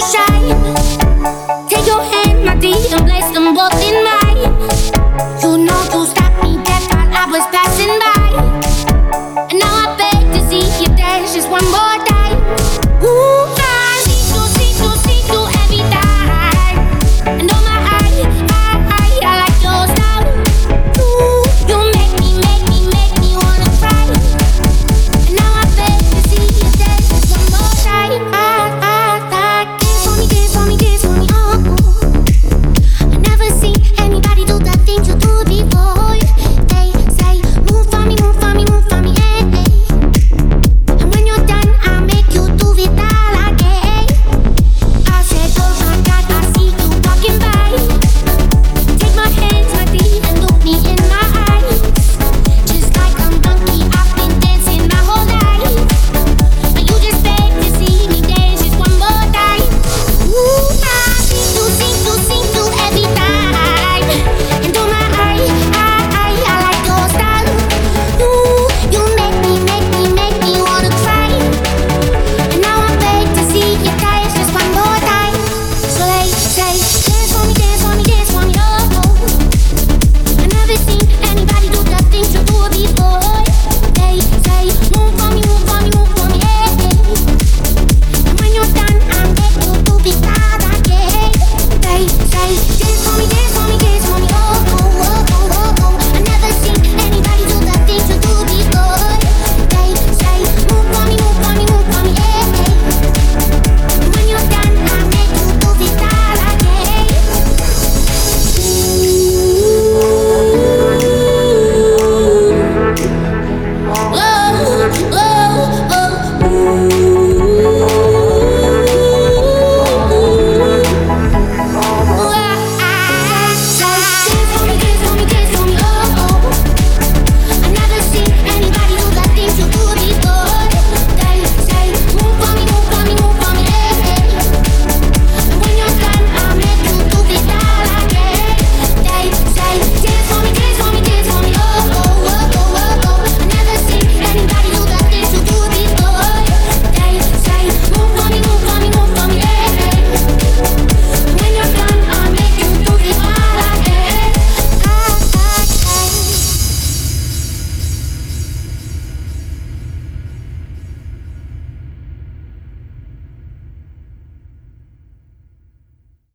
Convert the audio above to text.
shine.